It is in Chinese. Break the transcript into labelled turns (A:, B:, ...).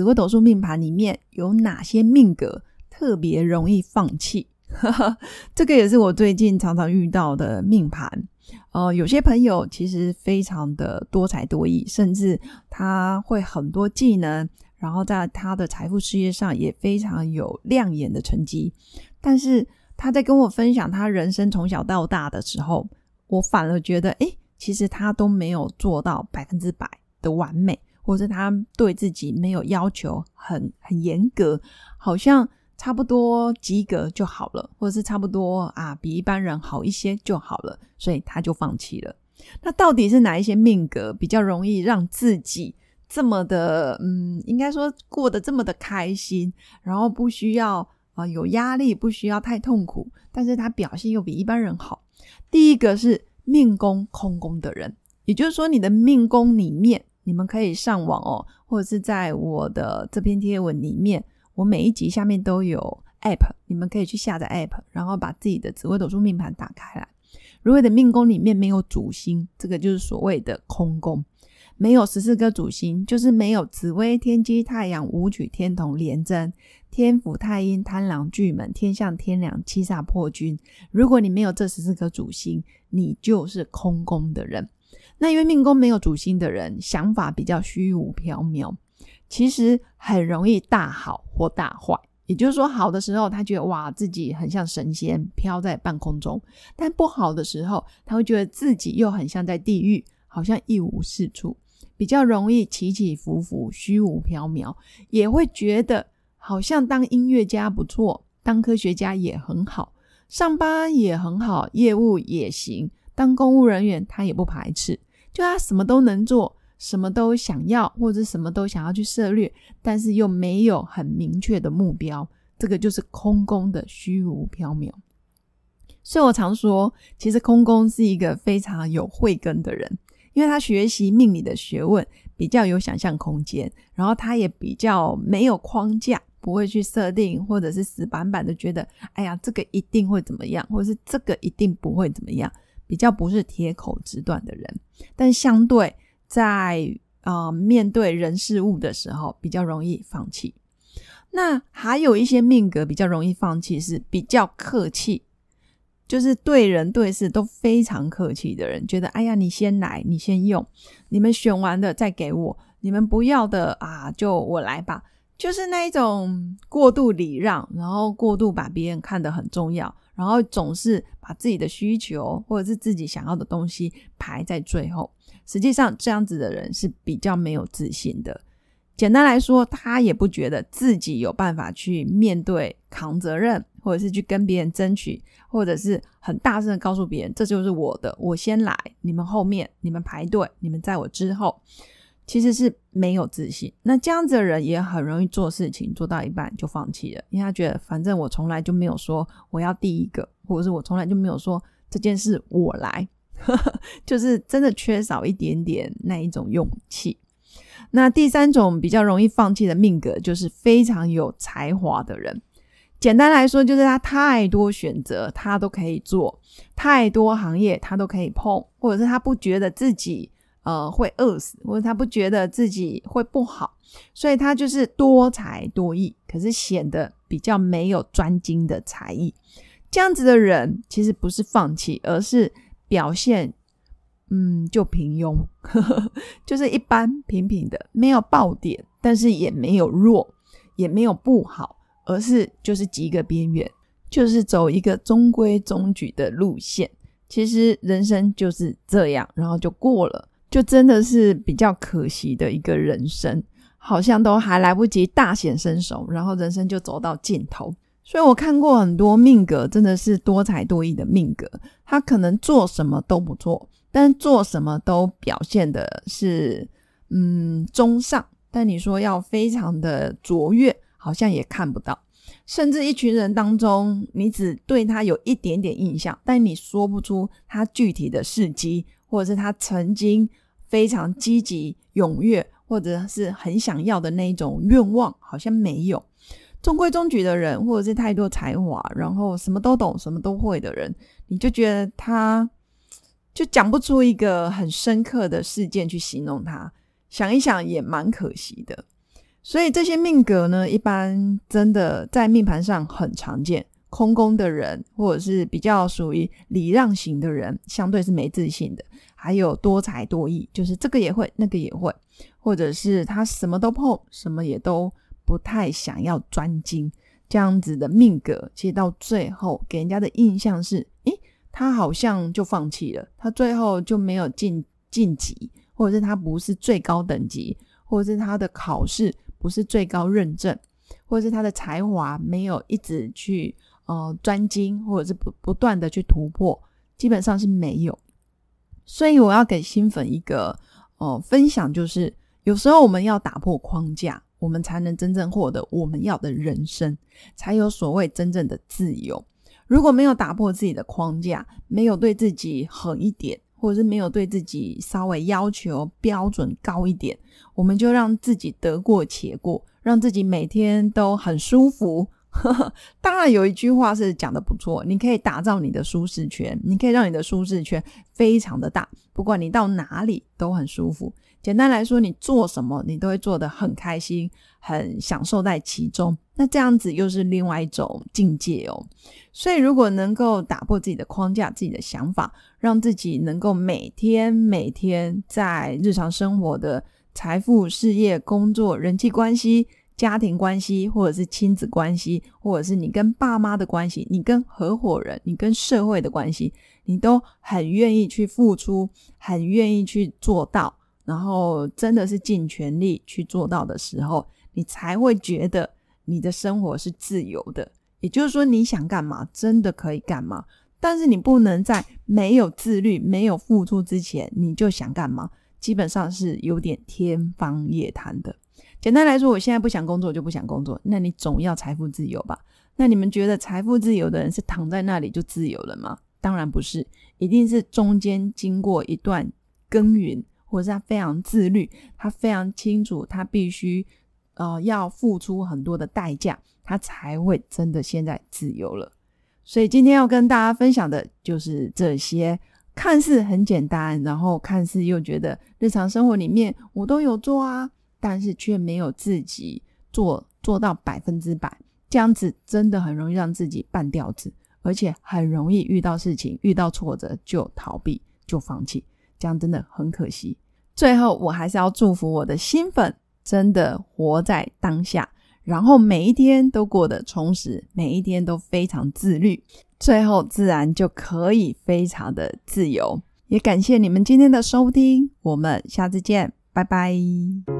A: 紫微斗数命盘里面有哪些命格特别容易放弃，这个也是我最近常常遇到的命盘。呃，有些朋友其实非常的多才多艺，甚至他会很多技能，然后在他的财富事业上也非常有亮眼的成绩。但是他在跟我分享他人生从小到大的时候，我反而觉得，哎，其实他都没有做到百分之百。的完美，或者他对自己没有要求，很很严格，好像差不多及格就好了，或者是差不多啊，比一般人好一些就好了，所以他就放弃了。那到底是哪一些命格比较容易让自己这么的，嗯，应该说过得这么的开心，然后不需要啊有压力，不需要太痛苦，但是他表现又比一般人好。第一个是命宫空宫的人，也就是说你的命宫里面。你们可以上网哦，或者是在我的这篇贴文里面，我每一集下面都有 App，你们可以去下载 App，然后把自己的紫微斗数命盘打开来。如果你的命宫里面没有主星，这个就是所谓的空宫，没有十四颗主星，就是没有紫微、天机、太阳、武曲、天同、廉贞、天府、太阴、贪狼、巨门、天象、天梁、七煞、破军。如果你没有这十四颗主星，你就是空宫的人。那因为命宫没有主星的人，想法比较虚无缥缈，其实很容易大好或大坏。也就是说，好的时候他觉得哇自己很像神仙飘在半空中，但不好的时候他会觉得自己又很像在地狱，好像一无是处，比较容易起起伏伏、虚无缥缈，也会觉得好像当音乐家不错，当科学家也很好，上班也很好，业务也行，当公务人员他也不排斥。就他什么都能做，什么都想要，或者什么都想要去涉略，但是又没有很明确的目标，这个就是空宫的虚无缥缈。所以我常说，其实空宫是一个非常有慧根的人，因为他学习命理的学问比较有想象空间，然后他也比较没有框架，不会去设定或者是死板板的觉得，哎呀，这个一定会怎么样，或者是这个一定不会怎么样。比较不是铁口直断的人，但相对在啊面对人事物的时候比较容易放弃。那还有一些命格比较容易放弃，是比较客气，就是对人对事都非常客气的人，觉得哎呀你先来，你先用，你们选完的再给我，你们不要的啊就我来吧，就是那一种过度礼让，然后过度把别人看得很重要。然后总是把自己的需求或者是自己想要的东西排在最后，实际上这样子的人是比较没有自信的。简单来说，他也不觉得自己有办法去面对、扛责任，或者是去跟别人争取，或者是很大声的告诉别人：“这就是我的，我先来，你们后面，你们排队，你们在我之后。”其实是没有自信，那这样子的人也很容易做事情做到一半就放弃了，因为他觉得反正我从来就没有说我要第一个，或者是我从来就没有说这件事我来，就是真的缺少一点点那一种勇气。那第三种比较容易放弃的命格，就是非常有才华的人。简单来说，就是他太多选择他都可以做，太多行业他都可以碰，或者是他不觉得自己。呃，会饿死，或者他不觉得自己会不好，所以他就是多才多艺，可是显得比较没有专精的才艺。这样子的人其实不是放弃，而是表现，嗯，就平庸，就是一般平平的，没有爆点，但是也没有弱，也没有不好，而是就是及格边缘，就是走一个中规中矩的路线。其实人生就是这样，然后就过了。就真的是比较可惜的一个人生，好像都还来不及大显身手，然后人生就走到尽头。所以我看过很多命格，真的是多才多艺的命格，他可能做什么都不错，但做什么都表现的是嗯中上，但你说要非常的卓越，好像也看不到。甚至一群人当中，你只对他有一点点印象，但你说不出他具体的事迹，或者是他曾经非常积极踊跃，或者是很想要的那一种愿望，好像没有。中规中矩的人，或者是太多才华，然后什么都懂、什么都会的人，你就觉得他就讲不出一个很深刻的事件去形容他。想一想也蛮可惜的。所以这些命格呢，一般真的在命盘上很常见。空宫的人，或者是比较属于礼让型的人，相对是没自信的。还有多才多艺，就是这个也会，那个也会，或者是他什么都碰，什么也都。不太想要专精这样子的命格，其实到最后给人家的印象是：诶，他好像就放弃了，他最后就没有晋晋级，或者是他不是最高等级，或者是他的考试不是最高认证，或者是他的才华没有一直去呃专精，或者是不不断的去突破，基本上是没有。所以我要给新粉一个哦分享，就是有时候我们要打破框架。我们才能真正获得我们要的人生，才有所谓真正的自由。如果没有打破自己的框架，没有对自己狠一点，或者是没有对自己稍微要求标准高一点，我们就让自己得过且过，让自己每天都很舒服。当然，有一句话是讲的不错，你可以打造你的舒适圈，你可以让你的舒适圈非常的大，不管你到哪里都很舒服。简单来说，你做什么你都会做得很开心，很享受在其中。那这样子又是另外一种境界哦。所以，如果能够打破自己的框架、自己的想法，让自己能够每天每天在日常生活的财富、事业、工作、人际关系、家庭关系，或者是亲子关系，或者是你跟爸妈的关系，你跟合伙人、你跟社会的关系，你都很愿意去付出，很愿意去做到。然后真的是尽全力去做到的时候，你才会觉得你的生活是自由的。也就是说，你想干嘛，真的可以干嘛。但是你不能在没有自律、没有付出之前，你就想干嘛，基本上是有点天方夜谭的。简单来说，我现在不想工作，就不想工作。那你总要财富自由吧？那你们觉得财富自由的人是躺在那里就自由了吗？当然不是，一定是中间经过一段耕耘。或者是他非常自律，他非常清楚，他必须呃要付出很多的代价，他才会真的现在自由了。所以今天要跟大家分享的就是这些看似很简单，然后看似又觉得日常生活里面我都有做啊，但是却没有自己做做到百分之百，这样子真的很容易让自己半吊子，而且很容易遇到事情、遇到挫折就逃避、就放弃。这样真的很可惜。最后，我还是要祝福我的新粉，真的活在当下，然后每一天都过得充实，每一天都非常自律，最后自然就可以非常的自由。也感谢你们今天的收听，我们下次见，拜拜。